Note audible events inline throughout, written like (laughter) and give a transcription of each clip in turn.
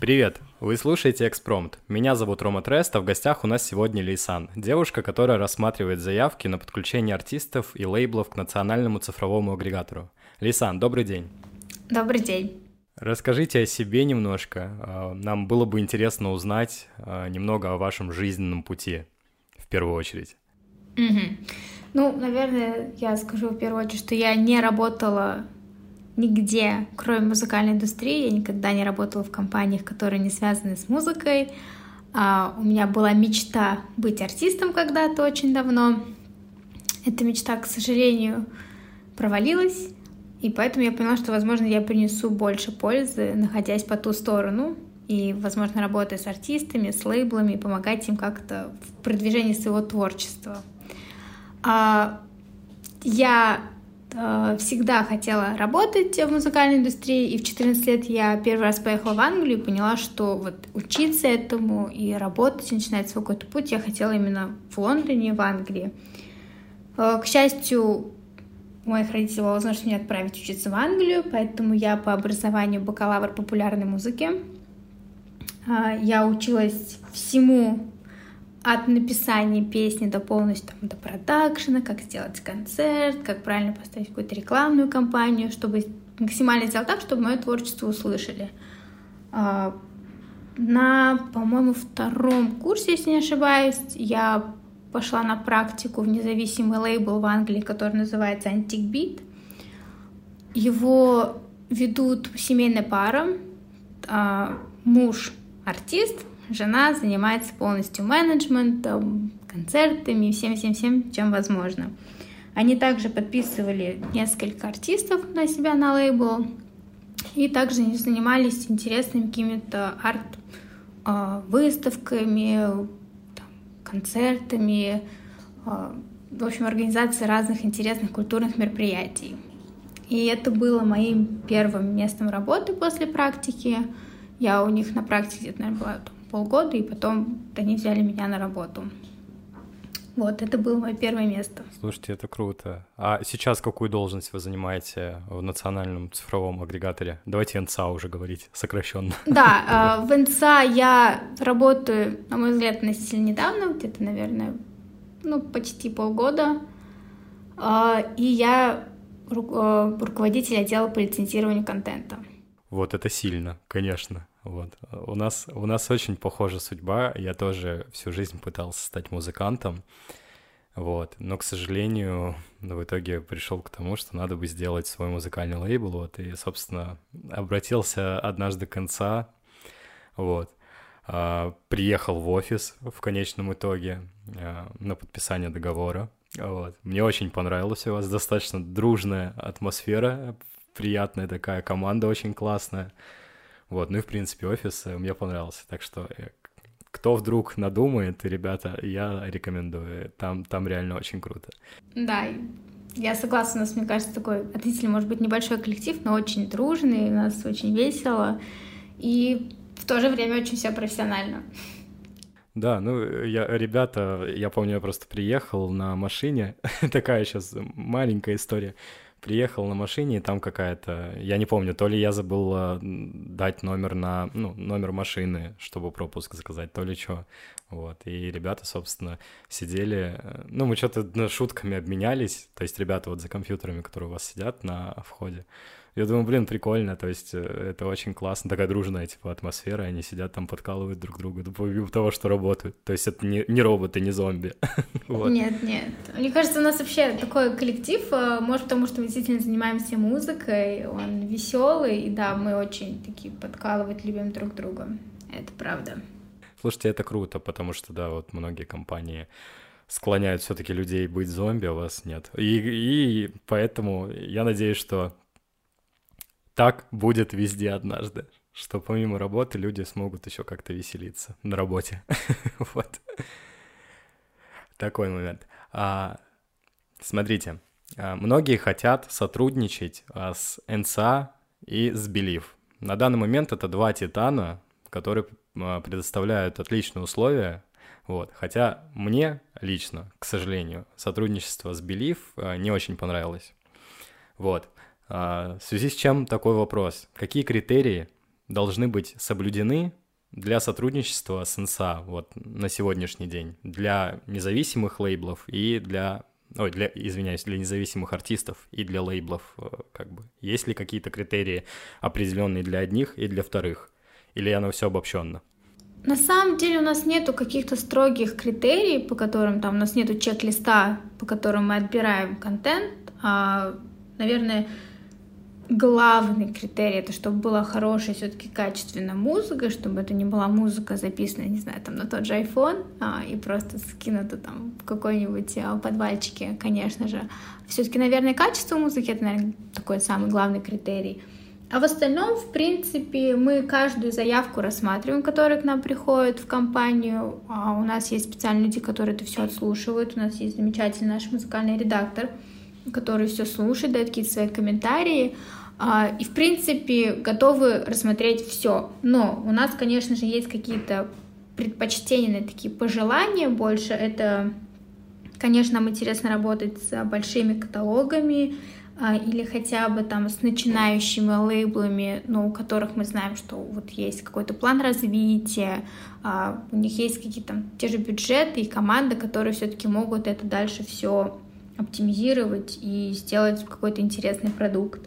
Привет! Вы слушаете «Экспромт». Меня зовут Рома Трест, а в гостях у нас сегодня Лейсан, девушка, которая рассматривает заявки на подключение артистов и лейблов к национальному цифровому агрегатору. Лейсан, добрый день. Добрый день. Расскажите о себе немножко. А, нам было бы интересно узнать а, немного о вашем жизненном пути, в первую очередь. Угу. Ну, наверное, я скажу в первую очередь, что я не работала нигде, кроме музыкальной индустрии. Я никогда не работала в компаниях, которые не связаны с музыкой. А, у меня была мечта быть артистом когда-то очень давно. Эта мечта, к сожалению, провалилась. И поэтому я поняла, что, возможно, я принесу больше пользы, находясь по ту сторону. И, возможно, работая с артистами, с лейблами, помогать им как-то в продвижении своего творчества. А, я всегда хотела работать в музыкальной индустрии, и в 14 лет я первый раз поехала в Англию и поняла, что вот учиться этому и работать, и начинать свой какой-то путь я хотела именно в Лондоне, в Англии. Э, к счастью, у моих родителей была возможность меня отправить учиться в Англию, поэтому я по образованию бакалавр популярной музыки. Э, я училась всему от написания песни до полностью там, до продакшена, как сделать концерт, как правильно поставить какую-то рекламную кампанию, чтобы максимально сделать так, чтобы мое творчество услышали. А, на, по-моему, втором курсе, если не ошибаюсь, я пошла на практику в независимый лейбл в Англии, который называется Antique Beat. Его ведут семейная пара, а, муж артист, жена занимается полностью менеджментом, концертами всем-всем-всем, чем возможно. Они также подписывали несколько артистов на себя на лейбл, и также занимались интересными какими-то арт-выставками, концертами, а, в общем, организацией разных интересных культурных мероприятий. И это было моим первым местом работы после практики. Я у них на практике наверное, была полгода, и потом они взяли меня на работу. Вот, это было мое первое место. Слушайте, это круто. А сейчас какую должность вы занимаете в национальном цифровом агрегаторе? Давайте НЦА уже говорить сокращенно. Да, (laughs) а, в НЦА я работаю, на мой взгляд, относительно недавно, где-то, наверное, ну, почти полгода. А, и я а, руководитель отдела по лицензированию контента. Вот это сильно, конечно. Вот. У нас, у нас очень похожа судьба. Я тоже всю жизнь пытался стать музыкантом. Вот. Но, к сожалению, в итоге пришел к тому, что надо бы сделать свой музыкальный лейбл. Вот. И, собственно, обратился однажды к конца. Вот. А, приехал в офис в конечном итоге а, на подписание договора. Вот. Мне очень понравилось у вас, достаточно дружная атмосфера, приятная такая команда, очень классная. Вот, ну и, в принципе, офис э, мне понравился. Так что, э, кто вдруг надумает, ребята, я рекомендую. Там, там реально очень круто. Да, я согласна, у нас, мне кажется, такой относительно, может быть, небольшой коллектив, но очень дружный, у нас очень весело, и в то же время очень все профессионально. Да, ну, я, ребята, я помню, я просто приехал на машине, (laughs) такая сейчас маленькая история, приехал на машине, и там какая-то, я не помню, то ли я забыл э, дать номер на, ну, номер машины, чтобы пропуск заказать, то ли что. Вот, и ребята, собственно, сидели, э, ну, мы что-то ну, шутками обменялись, то есть ребята вот за компьютерами, которые у вас сидят на входе, я думаю, блин, прикольно, то есть э, это очень классно, такая дружная, типа, атмосфера, они сидят там, подкалывают друг друга, помимо того, что работают. То есть это не, не роботы, не зомби. (laughs) вот. Нет, нет. Мне кажется, у нас вообще такой коллектив, э, может, потому что мы действительно занимаемся музыкой, он веселый, и да, мы очень такие подкалывать любим друг друга. Это правда. Слушайте, это круто, потому что, да, вот многие компании склоняют все-таки людей быть зомби, а у вас нет. И, и поэтому я надеюсь, что так будет везде однажды, что помимо работы люди смогут еще как-то веселиться на работе. (laughs) вот. Такой момент. А, смотрите, а, многие хотят сотрудничать а, с НСА и с Believe. На данный момент это два титана, которые предоставляют отличные условия. Вот. Хотя мне лично, к сожалению, сотрудничество с Believe не очень понравилось. Вот. А, в связи с чем такой вопрос? Какие критерии должны быть соблюдены для сотрудничества с НСА вот на сегодняшний день, для независимых лейблов и для ой, для, извиняюсь, для независимых артистов и для лейблов, э, как бы, есть ли какие-то критерии определенные для одних и для вторых, или оно все обобщенно? На самом деле у нас нету каких-то строгих критерий, по которым там у нас нету чек-листа, по которым мы отбираем контент. А, наверное, главный критерий это чтобы была хорошая все-таки качественная музыка, чтобы это не была музыка записана, не знаю, там на тот же iPhone а, и просто скинута там в какой-нибудь а, подвальчике, конечно же. Все-таки, наверное, качество музыки это, наверное, такой самый главный критерий. А в остальном, в принципе, мы каждую заявку рассматриваем, которая к нам приходит в компанию. А у нас есть специальные люди, которые это все отслушивают. У нас есть замечательный наш музыкальный редактор, который все слушает, дает какие-то свои комментарии. А, и, в принципе, готовы рассмотреть все. Но у нас, конечно же, есть какие-то предпочтения, такие пожелания больше. Это, конечно, нам интересно работать с большими каталогами а, или хотя бы там с начинающими лейблами, но у которых мы знаем, что вот есть какой-то план развития, а, у них есть какие-то там те же бюджеты и команды, которые все-таки могут это дальше все оптимизировать и сделать какой-то интересный продукт.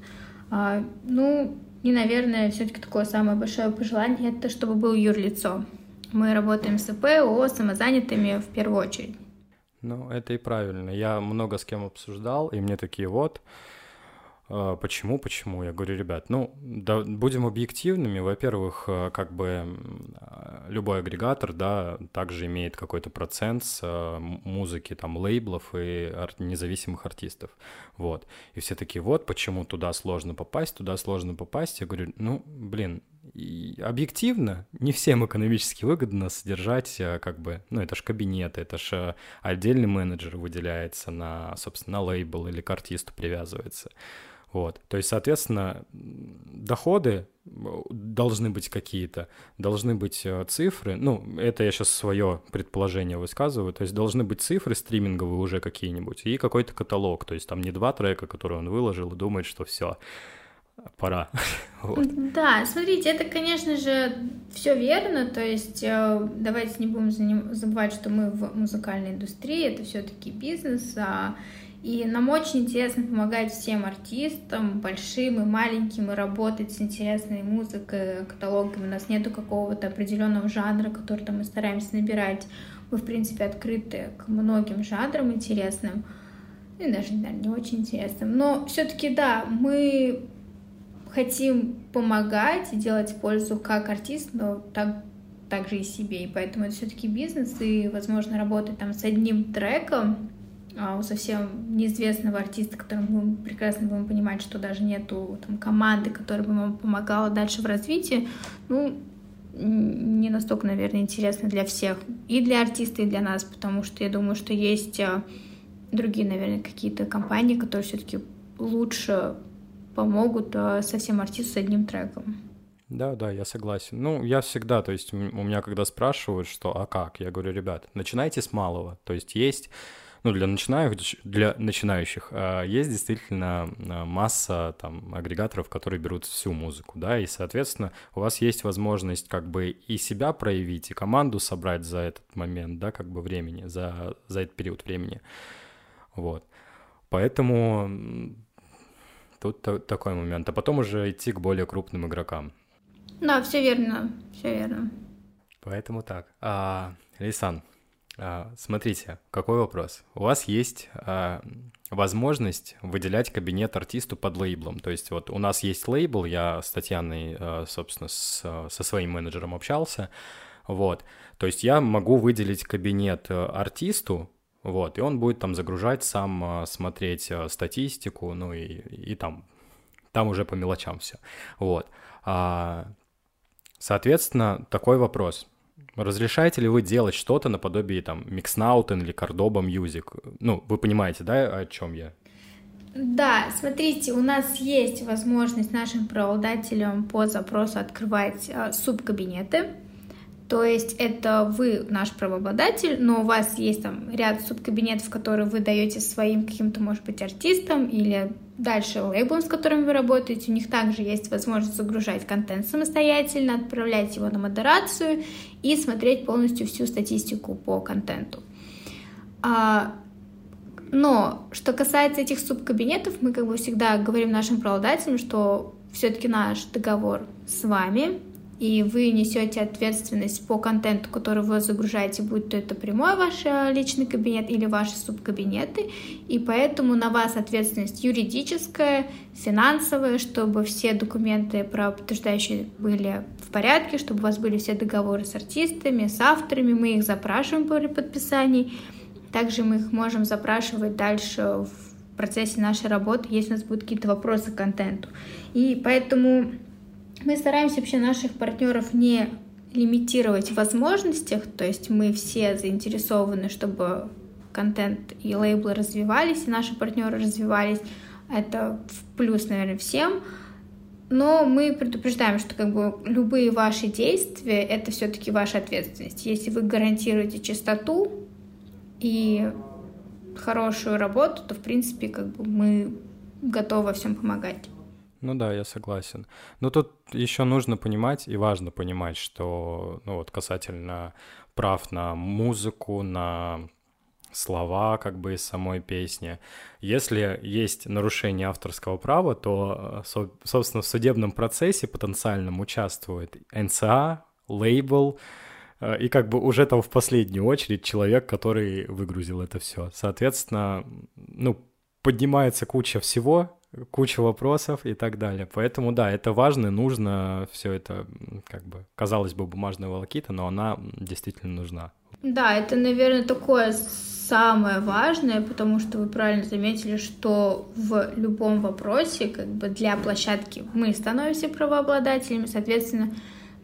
А, ну, и, наверное, все-таки такое самое большое пожелание — это чтобы был юрлицо. Мы работаем с ИП, ООО, самозанятыми в первую очередь. Ну, это и правильно. Я много с кем обсуждал, и мне такие вот, почему, почему? Я говорю, ребят, ну, да, будем объективными. Во-первых, э, как бы а, любой агрегатор, да, также имеет какой-то процент с э, музыки, там, лейблов и независимых артистов. Вот. И все такие, вот, почему туда сложно попасть, туда сложно попасть. Я говорю, ну, блин, и объективно не всем экономически выгодно содержать э, как бы, ну это ж кабинет, это ж отдельный менеджер выделяется на, собственно, на лейбл или к артисту привязывается. Вот. То есть, соответственно, доходы э, должны быть какие-то, должны быть э, цифры. Ну, это я сейчас свое предположение высказываю. То есть должны быть цифры стриминговые уже какие-нибудь и какой-то каталог. То есть там не два трека, которые он выложил и думает, что все, пора. (laughs) Да, смотрите, это, конечно же, все верно. То есть э, давайте не будем забывать, что мы в музыкальной индустрии, это все-таки бизнес, а и нам очень интересно помогать всем артистам, большим и маленьким, и работать с интересной музыкой, каталогами. У нас нету какого-то определенного жанра, который там мы стараемся набирать. Мы, в принципе, открыты к многим жанрам интересным. И даже, наверное, не очень интересным. Но все-таки, да, мы хотим помогать и делать пользу как артист, но так, также и себе. И поэтому это все-таки бизнес, и, возможно, работать там с одним треком у совсем неизвестного артиста, которым мы прекрасно будем понимать, что даже нету там, команды, которая бы ему помогала дальше в развитии, ну, не настолько, наверное, интересно для всех. И для артиста, и для нас, потому что я думаю, что есть а, другие, наверное, какие-то компании, которые все-таки лучше помогут а, совсем артисту с одним треком. Да, да, я согласен. Ну, я всегда, то есть у меня когда спрашивают, что, а как, я говорю, ребят, начинайте с малого. То есть есть ну, для начинающих, для начинающих а, есть действительно а, масса там агрегаторов, которые берут всю музыку, да, и, соответственно, у вас есть возможность как бы и себя проявить, и команду собрать за этот момент, да, как бы времени, за, за этот период времени, вот. Поэтому тут такой момент. А потом уже идти к более крупным игрокам. Да, все верно, все верно. Поэтому так. А, Лейсан, смотрите, какой вопрос. У вас есть а, возможность выделять кабинет артисту под лейблом. То есть вот у нас есть лейбл, я с Татьяной, а, собственно, с, со своим менеджером общался, вот. То есть я могу выделить кабинет э, артисту, вот, и он будет там загружать сам, смотреть статистику, ну и, и там, там уже по мелочам все, вот. Соответственно, такой вопрос. Разрешаете ли вы делать что-то наподобие там Mixnauten или Cordoba Music? Ну, вы понимаете, да, о чем я? Да, смотрите, у нас есть возможность нашим правообладателям по запросу открывать э, субкабинеты. То есть это вы наш правообладатель, но у вас есть там ряд субкабинетов, которые вы даете своим каким-то, может быть, артистам или дальше лейблам, с которыми вы работаете. У них также есть возможность загружать контент самостоятельно, отправлять его на модерацию и смотреть полностью всю статистику по контенту. А, но что касается этих субкабинетов, мы как бы всегда говорим нашим правообладателям, что все-таки наш договор с вами, и вы несете ответственность по контенту, который вы загружаете, будь то это прямой ваш э, личный кабинет или ваши субкабинеты, и поэтому на вас ответственность юридическая, финансовая, чтобы все документы правоподтверждающие были в порядке, чтобы у вас были все договоры с артистами, с авторами, мы их запрашиваем при подписании, также мы их можем запрашивать дальше в процессе нашей работы, если у нас будут какие-то вопросы к контенту. И поэтому мы стараемся вообще наших партнеров не лимитировать в возможностях, то есть мы все заинтересованы, чтобы контент и лейблы развивались, и наши партнеры развивались. Это в плюс, наверное, всем. Но мы предупреждаем, что как бы любые ваши действия — это все-таки ваша ответственность. Если вы гарантируете чистоту и хорошую работу, то, в принципе, как бы мы готовы всем помогать. Ну да, я согласен. Но тут еще нужно понимать и важно понимать, что, ну вот касательно прав на музыку, на слова как бы из самой песни. Если есть нарушение авторского права, то, собственно, в судебном процессе потенциальном участвует НЦА, лейбл, э, и как бы уже там в последнюю очередь человек, который выгрузил это все. Соответственно, ну, поднимается куча всего, куча вопросов и так далее. Поэтому, да, это важно, нужно все это, как бы, казалось бы, бумажная волокита, но она действительно нужна. Да, это, наверное, такое самое важное, потому что вы правильно заметили, что в любом вопросе, как бы для площадки мы становимся правообладателями, соответственно,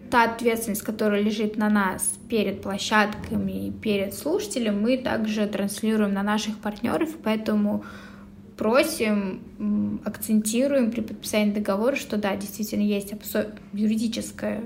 та ответственность, которая лежит на нас перед площадками и перед слушателем, мы также транслируем на наших партнеров, поэтому просим, акцентируем при подписании договора, что да, действительно есть юридическая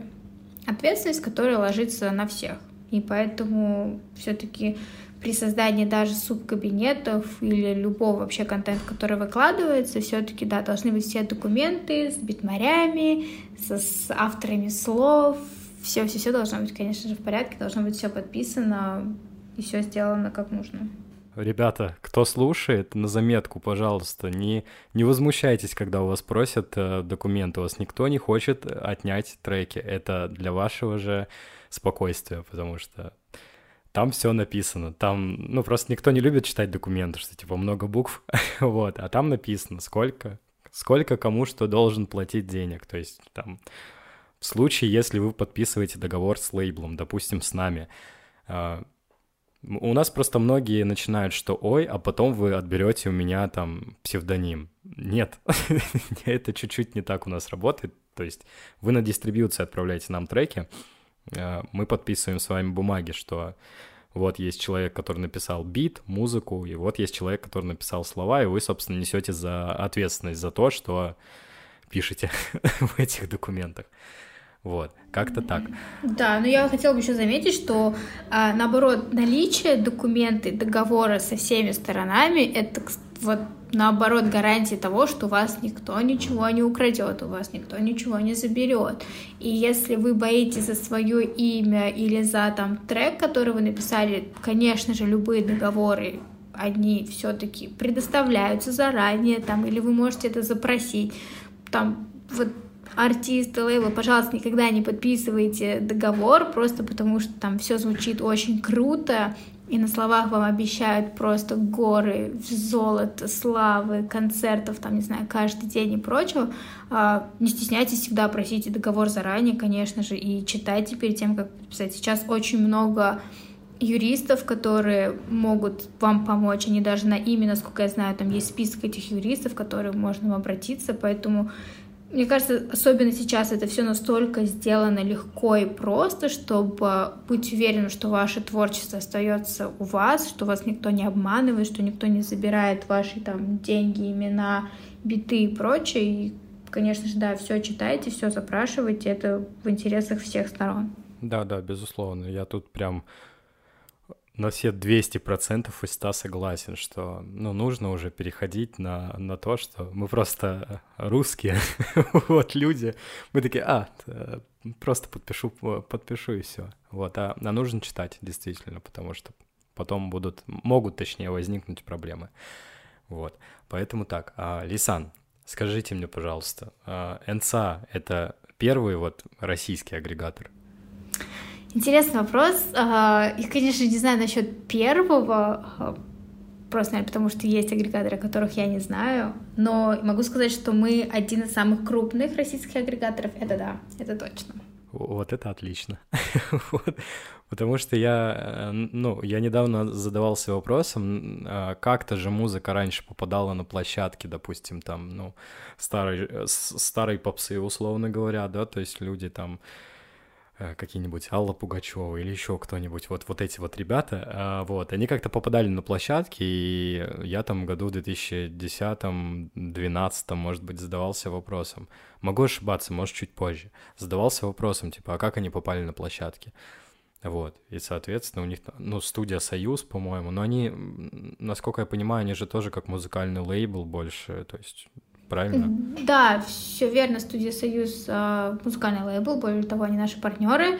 ответственность, которая ложится на всех. И поэтому все-таки при создании даже субкабинетов или любого вообще контента, который выкладывается, все-таки, да, должны быть все документы с битмарями, со, с авторами слов, все-все-все должно быть, конечно же, в порядке, должно быть все подписано и все сделано как нужно. Ребята, кто слушает, на заметку, пожалуйста, не, не возмущайтесь, когда у вас просят э, документы. У вас никто не хочет отнять треки. Это для вашего же спокойствия, потому что там все написано. Там, ну, просто никто не любит читать документы, что типа много букв, (laughs) вот, а там написано, сколько, сколько кому что должен платить денег. То есть там в случае, если вы подписываете договор с лейблом, допустим, с нами, а, у нас просто многие начинают, что ой, а потом вы отберете у меня там псевдоним. Нет, (laughs) это чуть-чуть не так у нас работает. То есть вы на дистрибьюции отправляете нам треки, э, мы подписываем с вами бумаги, что вот есть человек, который написал бит, музыку, и вот есть человек, который написал слова, и вы, собственно, несете за ответственность за то, что пишете (laughs) в этих документах. Вот, как-то так. Да, но я хотела бы еще заметить, что а, наоборот, наличие документы, договора со всеми сторонами, это вот наоборот гарантия того, что у вас никто ничего не украдет, у вас никто ничего не заберет. И если вы боитесь за свое имя или за там трек, который вы написали, конечно же, любые договоры они все-таки предоставляются заранее, там, или вы можете это запросить. Там вот артисты, лейбл, пожалуйста, никогда не подписывайте договор, просто потому что там все звучит очень круто, и на словах вам обещают просто горы золота, славы, концертов, там, не знаю, каждый день и прочего. А, не стесняйтесь, всегда просите договор заранее, конечно же, и читайте перед тем, как подписать. Сейчас очень много юристов, которые могут вам помочь. Они даже на имя, насколько я знаю, там есть список этих юристов, к которым можно обратиться, поэтому мне кажется, особенно сейчас это все настолько сделано легко и просто, чтобы быть уверенным, что ваше творчество остается у вас, что вас никто не обманывает, что никто не забирает ваши там деньги, имена, биты и прочее. И, конечно же, да, все читайте, все запрашивайте, это в интересах всех сторон. Да, да, безусловно. Я тут прям на все 200% из 100 согласен, что ну, нужно уже переходить на, на то, что мы просто русские, (laughs) вот люди, мы такие, а, просто подпишу, подпишу и все. Вот, а, а нужно читать действительно, потому что потом будут, могут точнее возникнуть проблемы. Вот, поэтому так. А, Лисан, скажите мне, пожалуйста, а, НСА — это первый вот российский агрегатор? Интересный вопрос. Я, конечно, не знаю насчет первого, а, просто, наверное, потому что есть агрегаторы, которых я не знаю, но могу сказать, что мы один из самых крупных российских агрегаторов. Это да, это точно. Вот это отлично. (laughs) вот. Потому что я, э, ну, я недавно задавался вопросом, а, как-то же музыка раньше попадала на площадки, допустим, там, ну, старой, э, старой попсы, условно говоря, да, то есть люди там какие-нибудь Алла Пугачева или еще кто-нибудь, вот, вот эти вот ребята, а, вот, они как-то попадали на площадки, и я там году в 2010-2012, может быть, задавался вопросом, могу ошибаться, может, чуть позже, задавался вопросом, типа, а как они попали на площадки? Вот, и, соответственно, у них, ну, студия «Союз», по-моему, но они, насколько я понимаю, они же тоже как музыкальный лейбл больше, то есть правильно? Да, все верно. Студия Союз а, музыкальный лейбл, более того, они наши партнеры.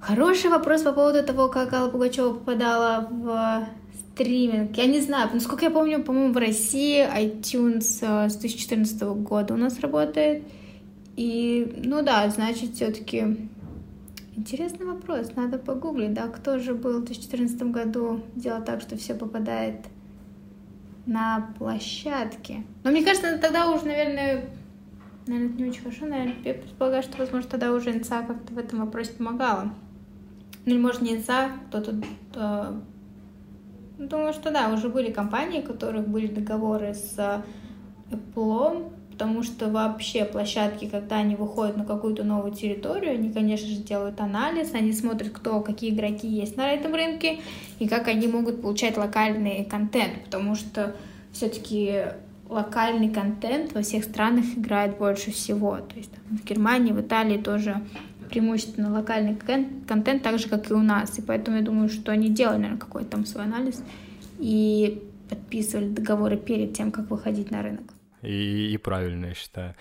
Хороший вопрос по поводу того, как Алла Пугачева попадала в стриминг. Я не знаю, насколько я помню, по-моему, в России iTunes а, с 2014 года у нас работает. И, ну да, значит, все-таки интересный вопрос. Надо погуглить, да, кто же был в 2014 году, делал так, что все попадает на площадке. Но мне кажется, тогда уже, наверное, наверное, это не очень хорошо, наверное, я предполагаю, что, возможно, тогда уже НЦА как-то в этом вопросе помогала. Ну, или, может, не НЦА, кто-то... Э, думаю, что да, уже были компании, у которых были договоры с Apple, потому что вообще площадки, когда они выходят на какую-то новую территорию, они, конечно же, делают анализ, они смотрят, кто, какие игроки есть на этом рынке и как они могут получать локальный контент, потому что все-таки локальный контент во всех странах играет больше всего. То есть там, в Германии, в Италии тоже преимущественно локальный контент, так же, как и у нас. И поэтому я думаю, что они делали, наверное, какой-то там свой анализ и подписывали договоры перед тем, как выходить на рынок и, и правильно, я считаю.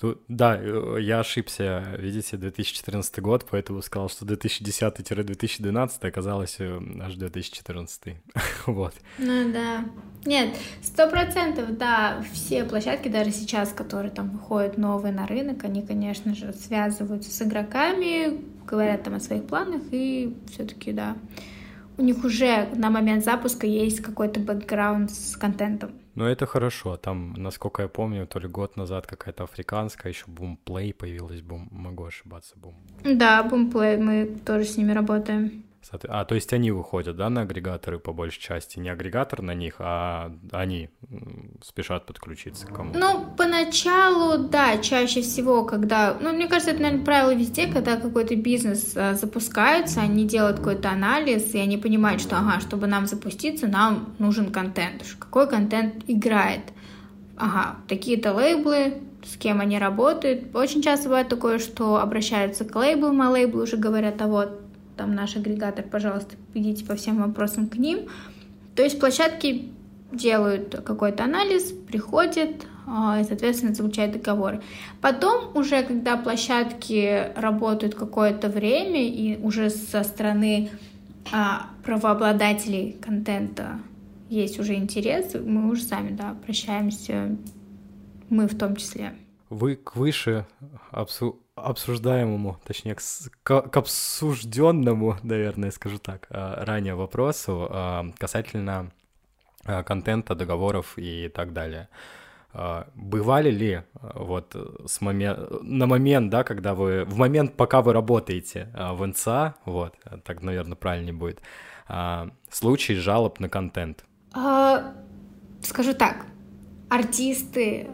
Тут, да, э, я ошибся, видите, 2014 год, поэтому сказал, что 2010-2012 оказалось э, аж 2014. (laughs) вот. Ну да. Нет, сто процентов, да, все площадки, даже сейчас, которые там выходят новые на рынок, они, конечно же, связываются с игроками, говорят там о своих планах, и все-таки, да, у них уже на момент запуска есть какой-то бэкграунд с контентом. Ну, это хорошо. Там, насколько я помню, то ли год назад какая-то африканская, еще Бумплей появилась. Бум... Могу ошибаться, Бум. Да, Бумплей, мы тоже с ними работаем. А, то есть они выходят, да, на агрегаторы по большей части? Не агрегатор на них, а они спешат подключиться к кому? Ну, поначалу, да, чаще всего, когда... Ну, мне кажется, это, наверное, правило везде, когда какой-то бизнес а, запускается, они делают какой-то анализ, и они понимают, что, ага, чтобы нам запуститься, нам нужен контент. Какой контент играет? Ага, такие-то лейблы, с кем они работают. Очень часто бывает такое, что обращаются к лейблам, а лейблы уже говорят, а вот там наш агрегатор, пожалуйста, идите по всем вопросам к ним. То есть площадки делают какой-то анализ, приходят а, и, соответственно, заключают договоры. Потом уже, когда площадки работают какое-то время и уже со стороны а, правообладателей контента есть уже интерес, мы уже сами, да, обращаемся, мы в том числе. Вы к выше абсу обсуждаемому, точнее, к, к обсужденному, наверное, скажу так, а, ранее вопросу а, касательно а, контента, договоров и так далее. Бывали ли вот с момент, на момент, да, когда вы, в момент, пока вы работаете в НЦА, вот, так, наверное, правильнее будет, случаи жалоб на контент? А, скажу так, артисты,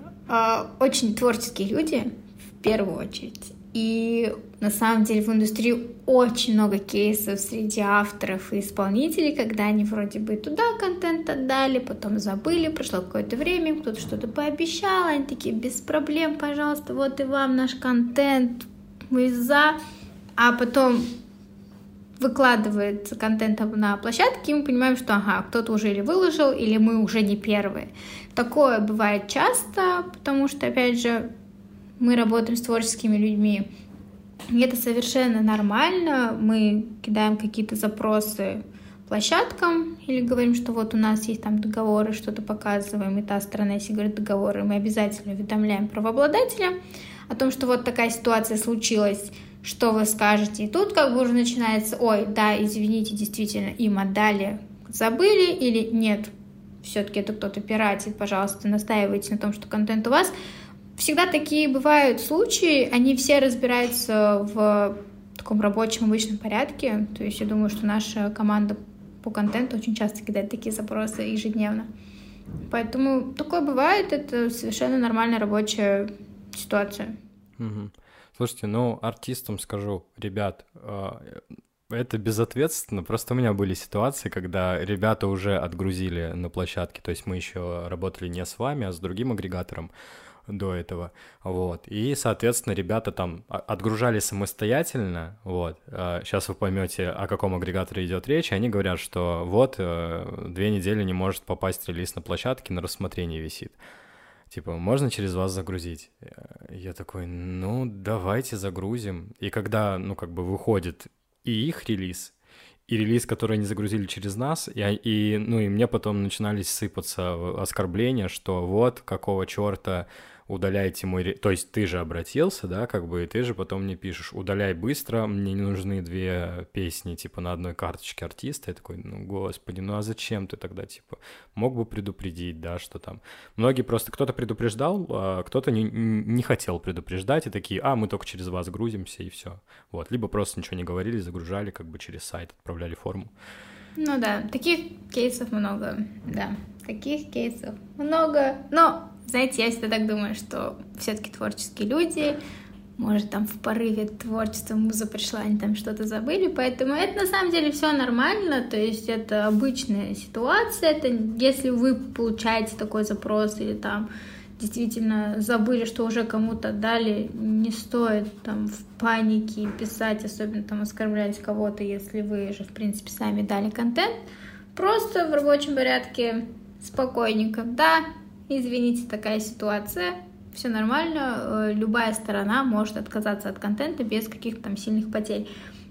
очень творческие люди, в первую очередь, и на самом деле в индустрии очень много кейсов среди авторов и исполнителей, когда они вроде бы туда контент отдали, потом забыли, прошло какое-то время, кто-то что-то пообещал, они такие, без проблем, пожалуйста, вот и вам наш контент, мы за. А потом выкладывает контент на площадке, и мы понимаем, что ага, кто-то уже или выложил, или мы уже не первые. Такое бывает часто, потому что, опять же, мы работаем с творческими людьми. И это совершенно нормально. Мы кидаем какие-то запросы площадкам или говорим, что вот у нас есть там договоры, что-то показываем, и та сторона, если говорит договоры, мы обязательно уведомляем правообладателя о том, что вот такая ситуация случилась, что вы скажете. И тут как бы уже начинается, ой, да, извините, действительно, им отдали, забыли или нет, все-таки это кто-то пиратит, пожалуйста, настаивайте на том, что контент у вас. Всегда такие бывают случаи, они все разбираются в таком рабочем обычном порядке. То есть я думаю, что наша команда по контенту очень часто кидает такие запросы ежедневно. Поэтому такое бывает, это совершенно нормальная рабочая ситуация. Угу. Слушайте, ну, артистам скажу, ребят, а, это безответственно. Просто у меня были ситуации, когда ребята уже отгрузили на площадке, то есть мы еще работали не с вами, а с другим агрегатором до этого, вот, и, соответственно, ребята там отгружали самостоятельно, вот, сейчас а, вы поймете, о каком агрегаторе идет речь, они говорят, что вот, э, две недели не может попасть релиз на площадке, на рассмотрении висит, типа, можно через вас загрузить? Я такой, ну, давайте загрузим, и когда, ну, как бы выходит и их релиз, и релиз, который они загрузили через нас, и, и, ну, и мне потом начинались сыпаться оскорбления, что вот, какого черта удаляйте мой... То есть ты же обратился, да, как бы, и ты же потом мне пишешь, удаляй быстро, мне не нужны две песни, типа, на одной карточке артиста. Я такой, ну, господи, ну а зачем ты тогда, типа, мог бы предупредить, да, что там. Многие просто, кто-то предупреждал, а кто-то не, не хотел предупреждать, и такие, а, мы только через вас грузимся, и все. Вот, либо просто ничего не говорили, загружали, как бы через сайт, отправляли форму. Ну да, таких кейсов много, да, таких кейсов много, но знаете, я всегда так думаю, что все-таки творческие люди, может, там в порыве творчества муза пришла, они там что-то забыли, поэтому это на самом деле все нормально, то есть это обычная ситуация, это если вы получаете такой запрос или там действительно забыли, что уже кому-то дали, не стоит там в панике писать, особенно там оскорблять кого-то, если вы же, в принципе, сами дали контент. Просто в рабочем порядке спокойненько. Да, извините, такая ситуация, все нормально, э, любая сторона может отказаться от контента без каких-то там сильных потерь.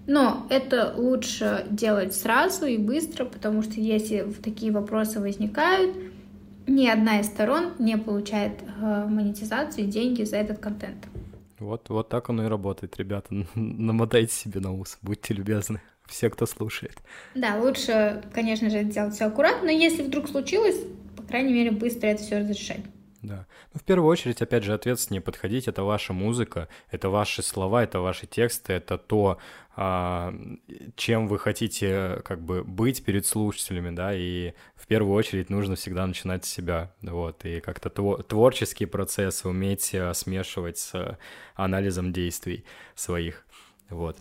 Но это лучше делать сразу и быстро, потому что если такие вопросы возникают, ни одна из сторон не получает э, монетизацию и деньги за этот контент. Вот, вот так оно и работает, ребята. Намотайте себе на ус, будьте любезны, все, кто слушает. Да, лучше, конечно же, делать все аккуратно, но если вдруг случилось, крайней мере, быстро это все разрешать. Да. Ну, в первую очередь, опять же, ответственнее подходить. Это ваша музыка, это ваши слова, это ваши тексты, это то, а, чем вы хотите как бы быть перед слушателями, да, и в первую очередь нужно всегда начинать с себя, вот, и как-то творческие процессы уметь а, смешивать с анализом действий своих, вот.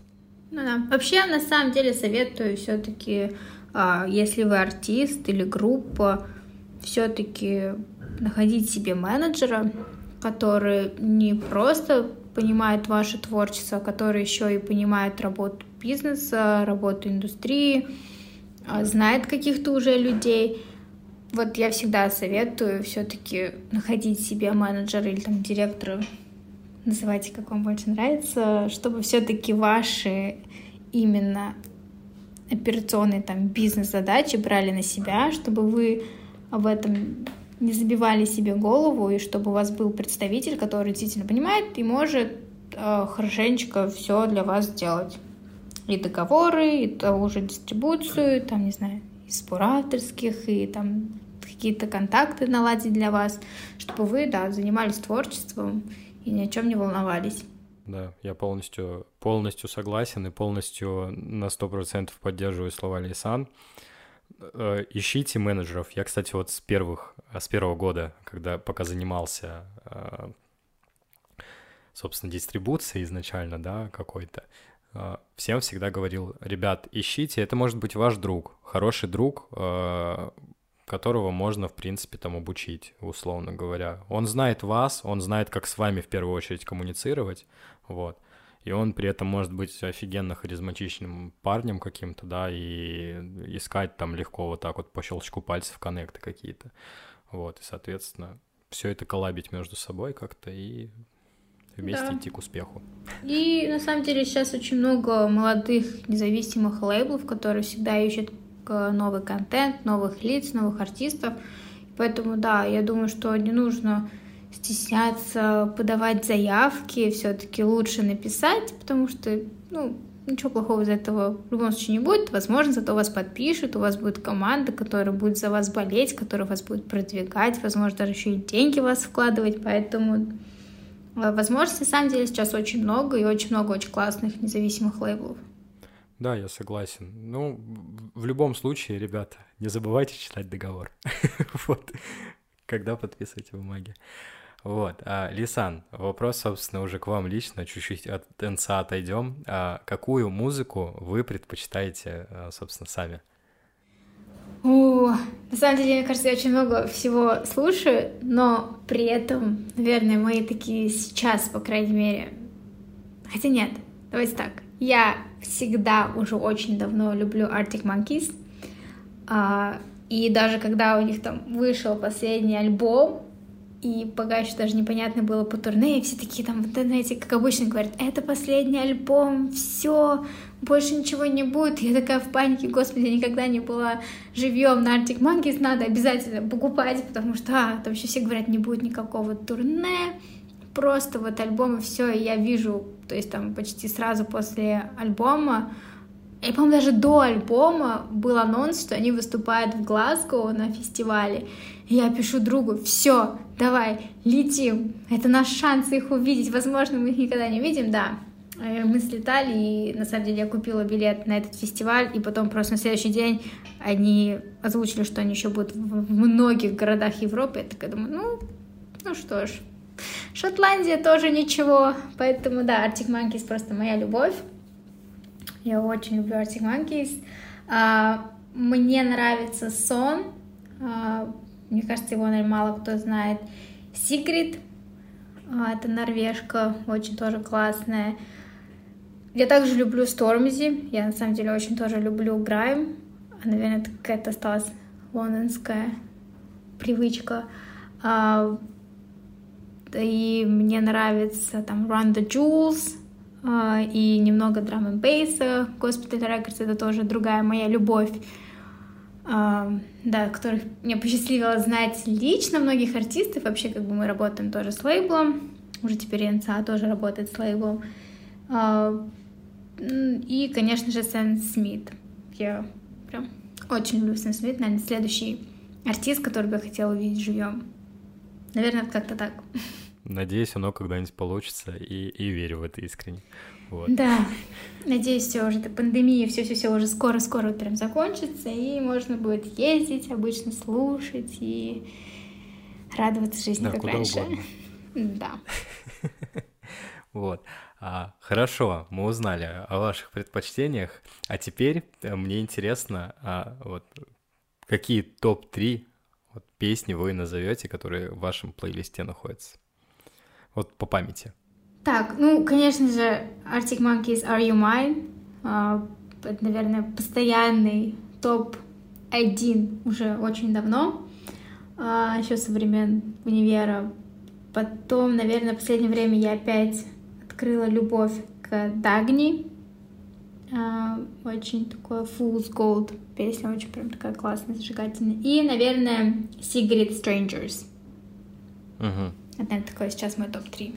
Ну да. Вообще, на самом деле, советую все-таки, а, если вы артист или группа, все-таки находить себе менеджера, который не просто понимает ваше творчество, который еще и понимает работу бизнеса, работу индустрии, а знает каких-то уже людей. Вот я всегда советую все-таки находить себе менеджера или там директора, называйте, как вам больше нравится, чтобы все-таки ваши именно операционные там бизнес-задачи брали на себя, чтобы вы об этом не забивали себе голову, и чтобы у вас был представитель, который действительно понимает и может э, хорошенечко все для вас сделать. И договоры, и того же дистрибуцию, там, не знаю, из бураторских, и там какие-то контакты наладить для вас, чтобы вы, да, занимались творчеством и ни о чем не волновались. Да, я полностью, полностью согласен и полностью на сто процентов поддерживаю слова Лейсан. Э, ищите менеджеров. Я, кстати, вот с первых, э, с первого года, когда пока занимался, э, собственно, дистрибуцией изначально, да, какой-то, всем всегда говорил, ребят, ищите, это может быть ваш друг, хороший друг, которого можно, в принципе, там обучить, условно говоря. Он знает вас, он знает, как с вами в первую очередь коммуницировать, вот. И он при этом может быть офигенно харизматичным парнем каким-то, да, и искать там легко вот так вот по щелчку пальцев коннекты какие-то. Вот, и, соответственно, все это коллабить между собой как-то и вместе да. идти к успеху. И на самом деле сейчас очень много молодых независимых лейблов, которые всегда ищут э, новый контент, новых лиц, новых артистов. Поэтому да, я думаю, что не нужно стесняться подавать заявки, все-таки лучше написать, потому что, ну, ничего плохого из этого в любом случае не будет. Возможно, зато вас подпишут, у вас будет команда, которая будет за вас болеть, которая вас будет продвигать, возможно, даже еще и деньги вас вкладывать, поэтому э, возможностей, на самом деле, сейчас очень много, и очень много очень классных независимых лейблов. Да, я согласен. Ну, в любом случае, ребята, не забывайте читать договор. (laughs) Вот, когда подписываете бумаги. Вот, а, Лисан, вопрос, собственно, уже к вам лично, чуть-чуть от НСА отойдем. А какую музыку вы предпочитаете, а, собственно, сами? О, на самом деле, мне кажется, я очень много всего слушаю, но при этом, наверное, мои такие сейчас, по крайней мере... Хотя нет, давайте так. Я всегда уже очень давно люблю Arctic Monkeys. А, и даже когда у них там вышел последний альбом, и пока еще даже непонятно было по турне, и все такие там в интернете, как обычно, говорят, это последний альбом, все, больше ничего не будет. Я такая в панике, господи, никогда не была живьем на Arctic Monkeys, надо обязательно покупать, потому что а, там еще все говорят, не будет никакого турне, просто вот альбом и все, и я вижу, то есть там почти сразу после альбома, и, по-моему, даже до альбома был анонс, что они выступают в Глазго на фестивале. И я пишу другу, все, давай, летим, это наш шанс их увидеть, возможно, мы их никогда не увидим, да. Э, мы слетали, и на самом деле я купила билет на этот фестиваль, и потом просто на следующий день они озвучили, что они еще будут в многих городах Европы. Я такая думаю, ну, ну что ж, Шотландия тоже ничего, поэтому да, Arctic Monkeys просто моя любовь. Я очень люблю Arctic Monkeys. А, мне нравится сон. А, мне кажется, его, наверное, мало кто знает. Secret. А, это норвежка, очень тоже классная. Я также люблю Stormzy. Я, на самом деле, очень тоже люблю Грайм. Наверное, это какая-то осталась лондонская привычка. И мне нравится там Run the Jewels, и немного драм н бейса. Госпиталь Records — это тоже другая моя любовь, а, да, которых мне посчастливилось знать лично многих артистов. Вообще, как бы мы работаем тоже с лейблом. Уже теперь НЦА тоже работает с лейблом. А, и, конечно же, Сэм Смит. Я прям очень люблю Сэм Смит. Наверное, следующий артист, который я хотела увидеть живьем. Наверное, как-то так. Надеюсь, оно когда-нибудь получится, и, и верю в это искренне. Вот. Да, надеюсь, все уже, эта пандемия, все-все-все уже скоро-скоро прям закончится, и можно будет ездить, обычно слушать и радоваться жизни, да, как раньше. Угодно. (laughs) Да. (laughs) Вот. А, хорошо, мы узнали о ваших предпочтениях, а теперь э, мне интересно, а, вот какие топ-3 вот, песни вы назовете, которые в вашем плейлисте находятся? Вот по памяти. Так, ну, конечно же, Arctic Monkeys Are You Mine? Uh, это, наверное, постоянный топ-1 уже очень давно, uh, еще со времен универа. Потом, наверное, в последнее время я опять открыла любовь к Дагни. Uh, очень такое Fool's Gold песня, очень прям такая классная, зажигательная. И, наверное, Secret Strangers. Uh-huh. Наверное, такой сейчас мой топ-3.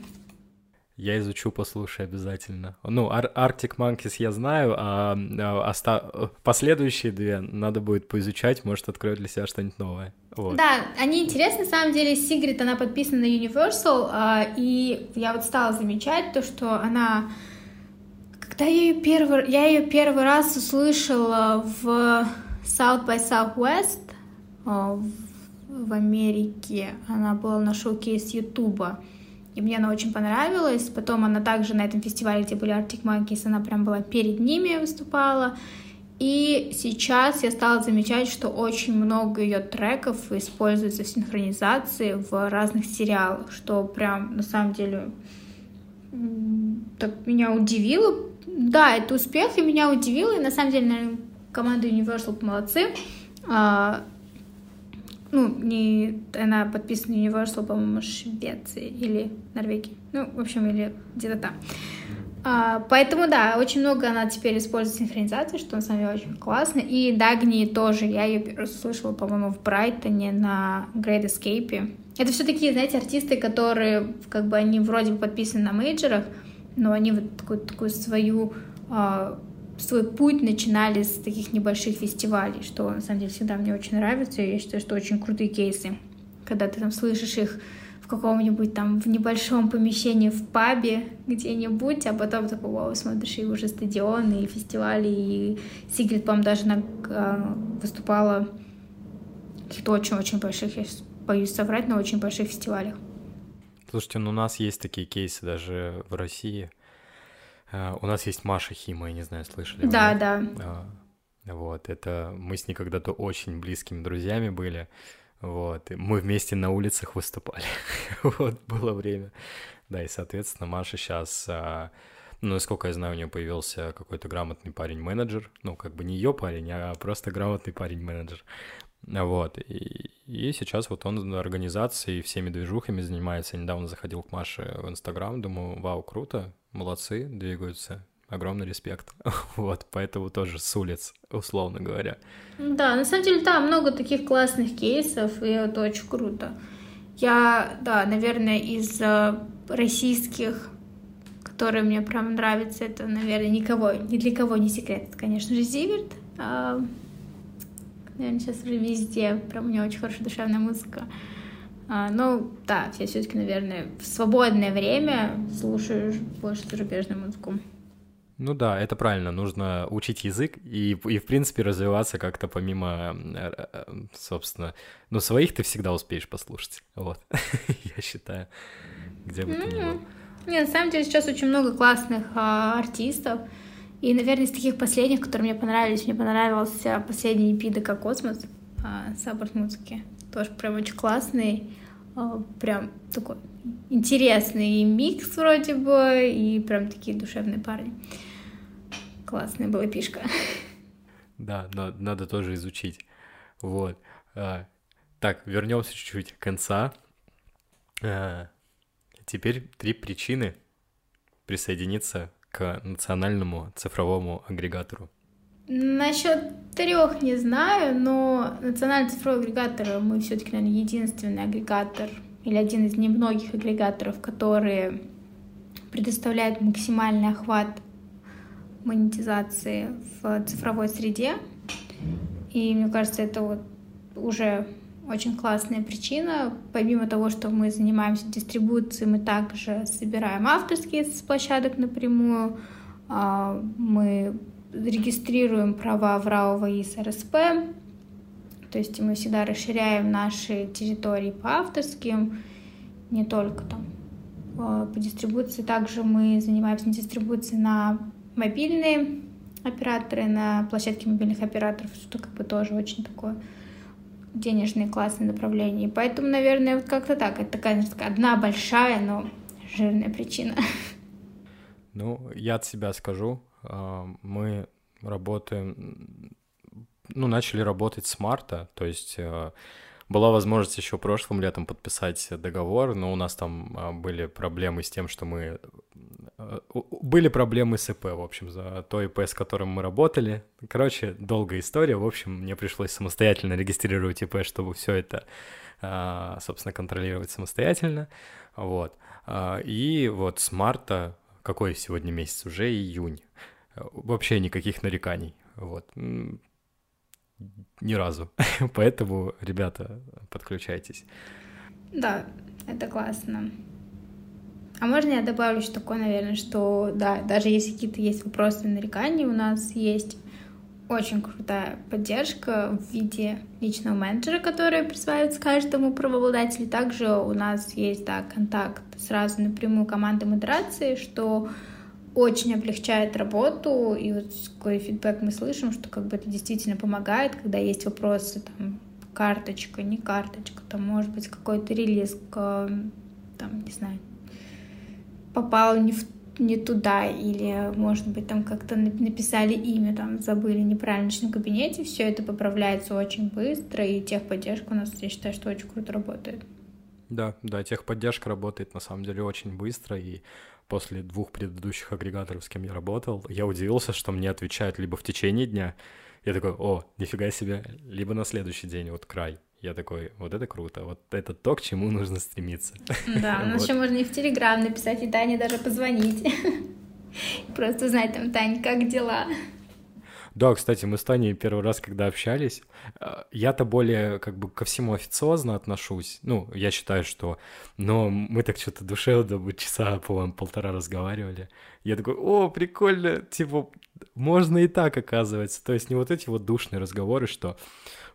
Я изучу, послушаю обязательно. Ну, Ар- Arctic Monkeys я знаю, а, а оста... последующие две надо будет поизучать, может, открою для себя что-нибудь новое. Вот. Да, они интересны, на самом деле, Сигрид, она подписана на Universal, а, и я вот стала замечать то, что она... Когда я ее первый, я ее первый раз услышала в South by Southwest, а, в в Америке. Она была на шоу-кейс Ютуба. И мне она очень понравилась. Потом она также на этом фестивале, где были Arctic Monkeys, она прям была перед ними выступала. И сейчас я стала замечать, что очень много ее треков используется в синхронизации в разных сериалах, что прям на самом деле так меня удивило. Да, это успех, и меня удивило, и на самом деле, наверное, команда Universal молодцы. Ну, не, она подписана Universal, по-моему, Швеции или Норвегии. Ну, в общем, или где-то там. А, поэтому, да, очень много она теперь использует синхронизацию, что на самом деле очень классно. И Дагни тоже, я ее слышала, по-моему, в Брайтоне на Great Escape. Это все такие, знаете, артисты, которые, как бы, они вроде бы подписаны на мейджерах, но они вот такую, такую свою а, свой путь начинали с таких небольших фестивалей, что на самом деле всегда мне очень нравится, и я считаю, что очень крутые кейсы, когда ты там слышишь их в каком-нибудь там в небольшом помещении в пабе где-нибудь, а потом ты вау, смотришь и уже стадионы, и фестивали, и Сигрид, по-моему, даже на, а, выступала в каких-то очень-очень больших, я боюсь соврать, но очень больших фестивалях. Слушайте, ну у нас есть такие кейсы даже в России. А, у нас есть Маша Хима, я не знаю, слышали Да, да. А, вот, это мы с ней когда-то очень близкими друзьями были. Вот, и мы вместе на улицах выступали. (laughs) вот, было время. Да, и, соответственно, Маша сейчас, а, ну, насколько я знаю, у нее появился какой-то грамотный парень-менеджер. Ну, как бы не ее парень, а просто грамотный парень-менеджер. Вот, и, и сейчас вот он организацией, всеми движухами занимается. Я недавно заходил к Маше в Инстаграм, думаю, вау, круто, молодцы, двигаются, огромный респект. (laughs) вот, поэтому тоже с улиц, условно говоря. Да, на самом деле, да, много таких классных кейсов, и это очень круто. Я, да, наверное, из э, российских, которые мне прям нравятся, это, наверное, никого, ни для кого не секрет, это, конечно же, Зиверт. Наверное, сейчас уже везде, прям у него очень хорошая душевная музыка. А, ну, да, я все-таки, наверное, в свободное время слушаю больше зарубежную музыку. Ну да, это правильно, нужно учить язык и, и в принципе, развиваться как-то помимо, э, э, собственно, ну, своих ты всегда успеешь послушать, вот, (laughs) я считаю, где бы ты ни был. Не, на самом деле сейчас очень много классных а, артистов, и, наверное, из таких последних, которые мне понравились, мне понравился последний EP ДК «Космос», а, support музыки тоже прям очень классный, а, прям такой интересный микс вроде бы, и прям такие душевные парни. Классная была пишка. Да, но надо тоже изучить. Вот. А, так, вернемся чуть-чуть к конца. Теперь три причины присоединиться к национальному цифровому агрегатору. Насчет трех не знаю, но национальный цифровой агрегатор мы все-таки, наверное, единственный агрегатор или один из немногих агрегаторов, которые предоставляют максимальный охват монетизации в цифровой среде. И мне кажется, это вот уже очень классная причина. Помимо того, что мы занимаемся дистрибуцией, мы также собираем авторские с площадок напрямую. А, мы регистрируем права в РАО и СРСП, то есть мы всегда расширяем наши территории по авторским, не только там а, по дистрибуции. Также мы занимаемся дистрибуцией на мобильные операторы, на площадке мобильных операторов, что как бы тоже очень такое денежное классное направление. поэтому, наверное, вот как-то так. Это такая одна большая, но жирная причина. Ну, я от себя скажу, а, мы работаем, ну, начали работать с марта, то есть э, была возможность еще прошлым летом подписать договор, но у нас там а, были проблемы с тем, что мы... Э, были проблемы с ИП, в общем, за то ИП, с которым мы работали. Короче, долгая история. В общем, мне пришлось самостоятельно регистрировать ИП, чтобы все это, а, собственно, контролировать самостоятельно. Вот. И вот с марта какой сегодня месяц? Уже июнь. Вообще никаких нареканий. Вот. Ни разу. (laughs) Поэтому, ребята, подключайтесь. Да, это классно. А можно я добавлю еще такое, наверное, что да, даже если какие-то есть вопросы нарекания, у нас есть очень крутая поддержка в виде личного менеджера, который присваивается каждому правообладателю. Также у нас есть да, контакт сразу напрямую команды модерации, что очень облегчает работу, и вот какой фидбэк мы слышим, что как бы это действительно помогает, когда есть вопросы, там, карточка, не карточка, там, может быть, какой-то релиз, там, не знаю, попал не в не туда, или, может быть, там как-то написали имя, там забыли неправильно в кабинете, все это поправляется очень быстро, и техподдержка у нас, я считаю, что очень круто работает. Да, да, техподдержка работает на самом деле очень быстро, и после двух предыдущих агрегаторов, с кем я работал, я удивился, что мне отвечают либо в течение дня, я такой, о, нифига себе, либо на следующий день, вот край. Я такой, вот это круто, вот это то, к чему нужно стремиться. Да, у нас еще можно и в Телеграм написать, и Тане даже позвонить. (laughs) Просто узнать там, Тань, как дела? Да, кстати, мы с Таней первый раз, когда общались, э, я-то более как бы ко всему официозно отношусь. Ну, я считаю, что... Но мы так что-то душевно, часа, по-моему, полтора разговаривали. Я такой, о, прикольно, типа, можно и так, оказывается. То есть не вот эти вот душные разговоры, что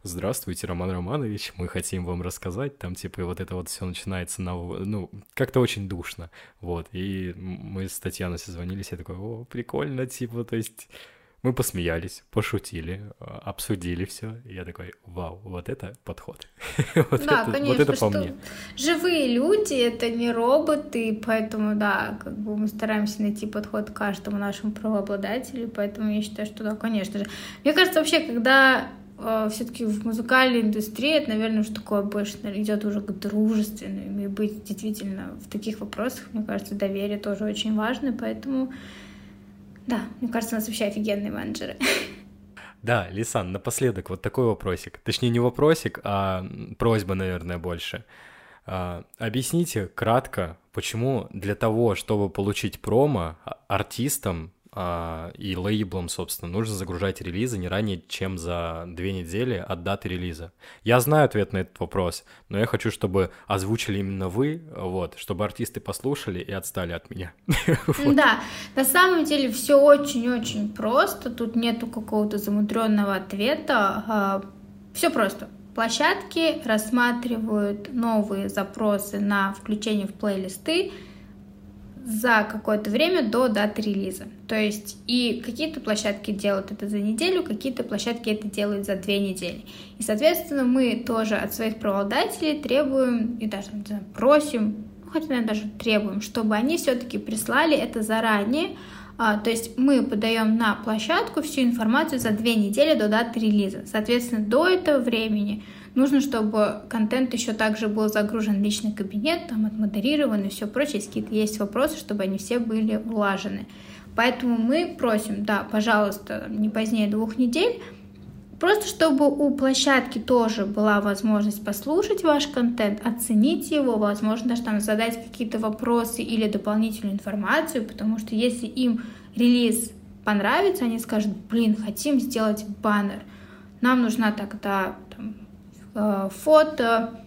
здравствуйте, Роман Романович, мы хотим вам рассказать, там, типа, и вот это вот все начинается на, ну, как-то очень душно, вот, и мы с Татьяной созвонились, я такой, о, прикольно, типа, то есть мы посмеялись, пошутили, а, обсудили все. И я такой, вау, вот это подход. (laughs) вот да, это, конечно, вот это по мне. Живые люди, это не роботы, поэтому, да, как бы мы стараемся найти подход к каждому нашему правообладателю, поэтому я считаю, что да, конечно же. Мне кажется, вообще, когда э, все-таки в музыкальной индустрии это, наверное, уже такое больше идет уже к дружественным. И быть действительно в таких вопросах, мне кажется, доверие тоже очень важно. Поэтому да, мне кажется, у нас вообще офигенные менеджеры. Да, Лисан, напоследок вот такой вопросик. Точнее, не вопросик, а просьба, наверное, больше. А, объясните кратко, почему для того, чтобы получить промо, а, артистам а, и лейблом, собственно, нужно загружать релизы не ранее, чем за две недели от даты релиза. Я знаю ответ на этот вопрос, но я хочу, чтобы озвучили именно вы, вот, чтобы артисты послушали и отстали от меня. (laughs) Да, на самом деле все очень-очень просто, тут нету какого-то замудренного ответа, а, все просто. Площадки рассматривают новые запросы на включение в плейлисты, за какое-то время до даты релиза. То есть и какие-то площадки делают это за неделю, какие-то площадки это делают за две недели. И, соответственно, мы тоже от своих правообладателей требуем и даже знаю, просим, ну, хотя, наверное, даже требуем, чтобы они все-таки прислали это заранее, а, то есть мы подаем на площадку всю информацию за две недели до даты релиза. Соответственно, до этого времени Нужно, чтобы контент еще также был загружен в личный кабинет, там отмодерирован и все прочее. Если какие-то есть вопросы, чтобы они все были улажены. Поэтому мы просим, да, пожалуйста, не позднее двух недель, просто чтобы у площадки тоже была возможность послушать ваш контент, оценить его, возможно, даже там задать какие-то вопросы или дополнительную информацию, потому что если им релиз понравится, они скажут, блин, хотим сделать баннер, нам нужна тогда там, Э, фото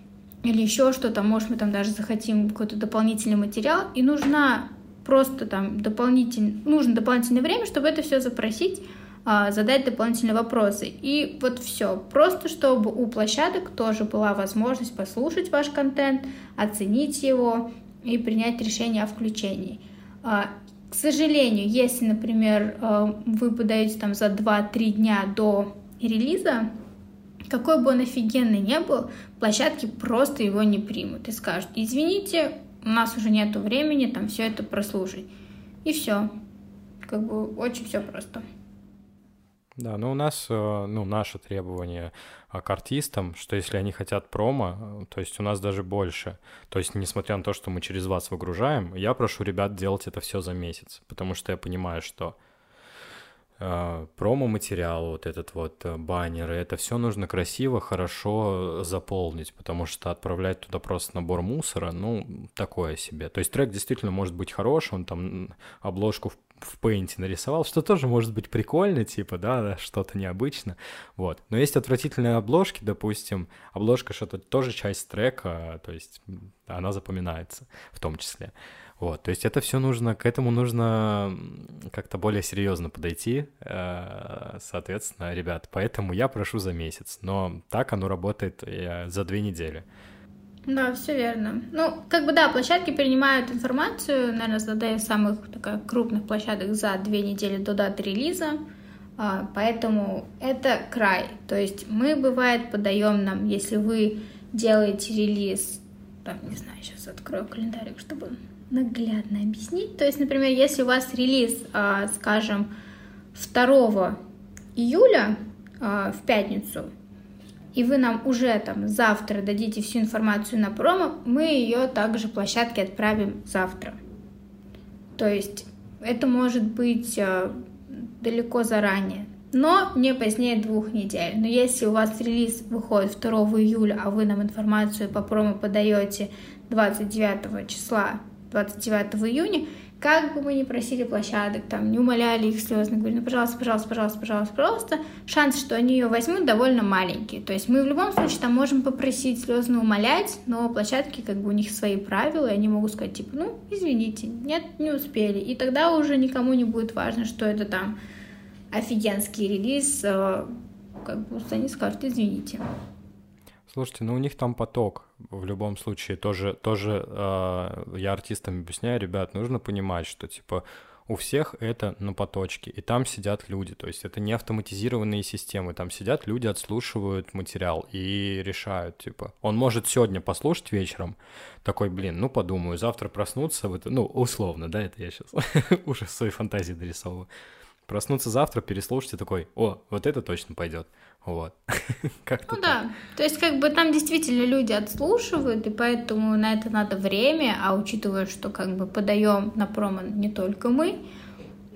или еще что-то, может, мы там даже захотим какой-то дополнительный материал, и нужна просто там дополнительный, нужно дополнительное время, чтобы это все запросить, а, задать дополнительные вопросы. И вот все. Просто чтобы у площадок тоже была возможность послушать ваш контент, оценить его и принять решение о включении. А, к сожалению, если, например, э, вы подаете там за 2-3 дня до релиза, какой бы он офигенный не был, площадки просто его не примут и скажут, извините, у нас уже нету времени там все это прослушать. И все. Как бы очень все просто. Да, ну у нас, э, ну, наше требование э, к артистам, что если они хотят промо, то есть у нас даже больше. То есть, несмотря на то, что мы через вас выгружаем, я прошу ребят делать это все за месяц, потому что я понимаю, что а, промо-материал, вот этот вот э, баннеры, это все нужно красиво, хорошо заполнить, потому что отправлять туда просто набор мусора, ну, такое себе. То есть трек действительно может быть хороший, он там обложку в в Paint нарисовал, что тоже может быть прикольно, типа, да, что-то необычно, вот. Но есть отвратительные обложки, допустим, обложка что-то тоже часть трека, то есть она запоминается в том числе. Вот, то есть это все нужно, к этому нужно как-то более серьезно подойти, э, соответственно, ребят. Поэтому я прошу за месяц, но так оно работает э, за две недели. Да, все верно. Ну, как бы да, площадки принимают информацию, наверное, с самых такая, крупных площадок за две недели до даты релиза. А, поэтому это край. То есть мы, бывает, подаем нам, если вы делаете релиз, там, не знаю, сейчас открою календарик, чтобы наглядно объяснить. То есть, например, если у вас релиз, а, скажем, 2 июля а, в пятницу, и вы нам уже там завтра дадите всю информацию на промо, мы ее также площадке отправим завтра. То есть это может быть а, далеко заранее, но не позднее двух недель. Но если у вас релиз выходит 2 июля, а вы нам информацию по промо подаете 29 числа 29 июня, как бы мы ни просили площадок, там, не умоляли их слезно, говорили, ну, пожалуйста, пожалуйста, пожалуйста, пожалуйста, пожалуйста, шанс, что они ее возьмут, довольно маленький. То есть мы в любом случае там можем попросить слезно умолять, но площадки, как бы у них свои правила, и они могут сказать, типа, ну, извините, нет, не успели. И тогда уже никому не будет важно, что это там офигенский релиз, э, как бы они скажут, извините. Слушайте, ну у них там поток. В любом случае. Тоже, тоже э, я артистам объясняю, ребят, нужно понимать, что типа у всех это на поточке, и там сидят люди, то есть это не автоматизированные системы, там сидят люди, отслушивают материал и решают, типа, он может сегодня послушать вечером, такой, блин, ну подумаю, завтра проснуться, ну, условно, да, это я сейчас (laughs) уже свои фантазии дорисовываю, проснуться завтра, переслушать и такой, о, вот это точно пойдет. Вот. (laughs) как ну да. То есть, как бы там действительно люди отслушивают, и поэтому на это надо время, а учитывая, что как бы подаем на промо не только мы,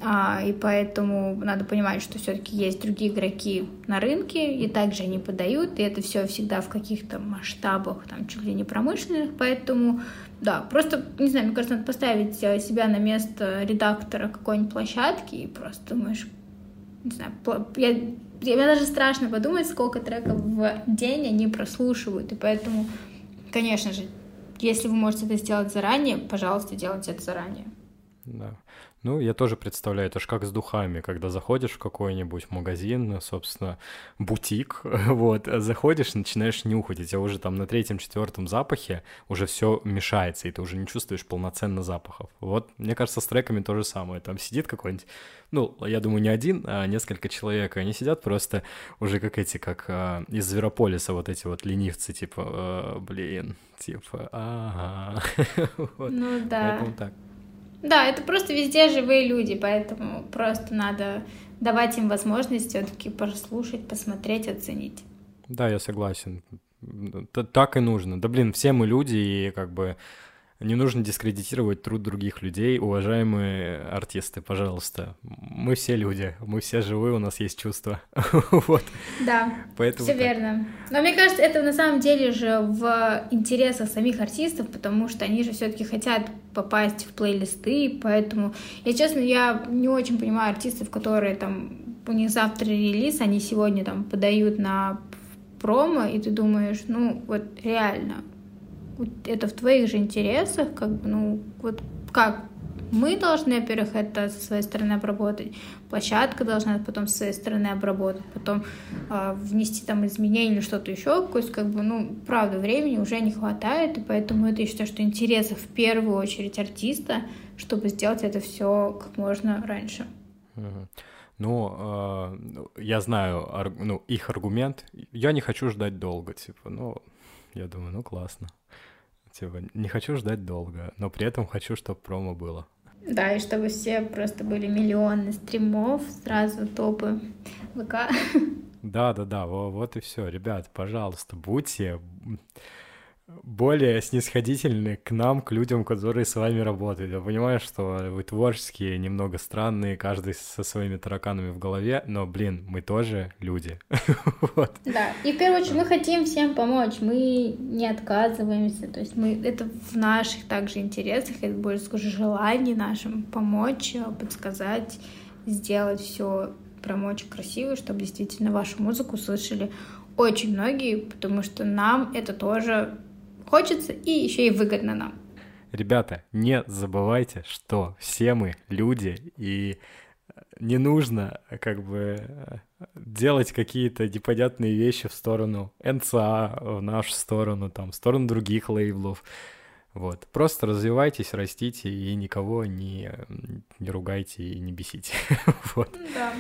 а, и поэтому надо понимать, что все-таки есть другие игроки на рынке, и также они подают, и это все всегда в каких-то масштабах, там, чуть ли не промышленных, поэтому, да, просто, не знаю, мне кажется, надо поставить э, себя на место редактора какой-нибудь площадки, и просто думаешь, не знаю, я, я, мне даже страшно подумать, сколько треков в день они прослушивают, и поэтому, конечно же, если вы можете это сделать заранее, пожалуйста, делайте это заранее. Да. Ну, я тоже представляю, это же как с духами, когда заходишь в какой-нибудь магазин, собственно, бутик, (laughs) вот, заходишь, начинаешь нюхать, и тебя уже там на третьем-четвертом запахе уже все мешается, и ты уже не чувствуешь полноценно запахов. Вот, мне кажется, с треками то же самое. Там сидит какой-нибудь, ну, я думаю, не один, а несколько человек, и они сидят просто уже как эти, как а, из Зверополиса вот эти вот ленивцы, типа, а, блин, типа, ага. (laughs) Ну да. Поэтому так. Да, это просто везде живые люди, поэтому просто надо давать им возможность все-таки послушать, посмотреть, оценить. Да, я согласен. Так и нужно. Да блин, все мы люди, и как бы не нужно дискредитировать труд других людей. Уважаемые артисты, пожалуйста, мы все люди, мы все живые, у нас есть чувства. (laughs) вот. Да, Поэтому все так. верно. Но мне кажется, это на самом деле же в интересах самих артистов, потому что они же все-таки хотят попасть в плейлисты, поэтому, я честно, я не очень понимаю артистов, которые там, у них завтра релиз, они сегодня там подают на промо, и ты думаешь, ну вот реально, это в твоих же интересах, как бы, ну, вот как мы должны, во-первых, это со своей стороны обработать, площадка должна потом со своей стороны обработать, потом э, внести там изменения или что-то еще, то есть, как бы, ну, правда, времени уже не хватает, и поэтому это, я считаю, что интересов в первую очередь артиста, чтобы сделать это все как можно раньше. Ну, э, я знаю, ну, их аргумент. Я не хочу ждать долго, типа, ну, я думаю, ну, классно. Типа, не хочу ждать долго, но при этом хочу, чтобы промо было. Да, и чтобы все просто были миллионы стримов, сразу топы ВК. Да, да, да, вот и все. Ребят, пожалуйста, будьте более снисходительны к нам, к людям, которые с вами работают. Я понимаю, что вы творческие, немного странные, каждый со своими тараканами в голове, но, блин, мы тоже люди. (laughs) вот. Да, и в первую очередь мы хотим всем помочь, мы не отказываемся, то есть мы это в наших также интересах, это больше скажу желание нашим помочь, подсказать, сделать все прям очень красиво, чтобы действительно вашу музыку слышали очень многие, потому что нам это тоже хочется и еще и выгодно нам. Ребята, не забывайте, что все мы люди, и не нужно как бы делать какие-то непонятные вещи в сторону НЦА, в нашу сторону, там, в сторону других лейблов. Вот. Просто развивайтесь, растите и никого не, не ругайте и не бесите. (laughs) вот. Да.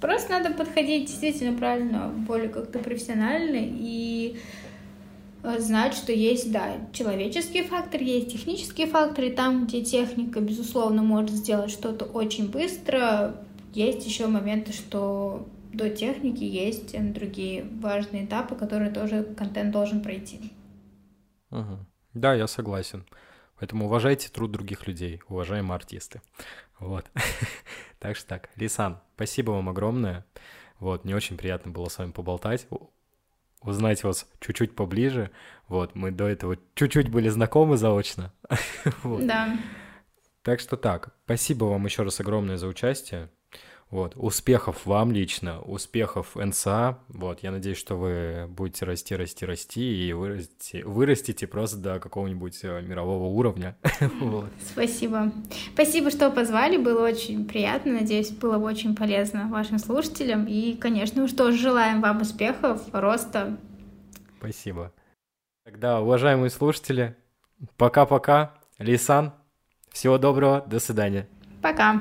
Просто надо подходить действительно правильно, более как-то профессионально и э, знать, что есть, да, человеческий фактор, есть технические факторы, там, где техника, безусловно, может сделать что-то очень быстро, есть еще моменты, что до техники есть другие важные этапы, которые тоже контент должен пройти. Угу. Да, я согласен. Поэтому уважайте труд других людей, уважаемые артисты. Вот. (laughs) так что так. Лисан, спасибо вам огромное. Вот, мне очень приятно было с вами поболтать, узнать вас чуть-чуть поближе. Вот, мы до этого чуть-чуть были знакомы заочно. (laughs) вот. Да. Так что так, спасибо вам еще раз огромное за участие. Вот, успехов вам лично, успехов НСА. Вот, я надеюсь, что вы будете расти, расти, расти и вырастите, вырастите просто до какого-нибудь э, мирового уровня. (laughs) Спасибо. Спасибо, что позвали, было очень приятно. Надеюсь, было очень полезно вашим слушателям. И, конечно, тоже желаем вам успехов, роста. Спасибо. Тогда, уважаемые слушатели, пока-пока. Лисан, всего доброго, до свидания. Пока.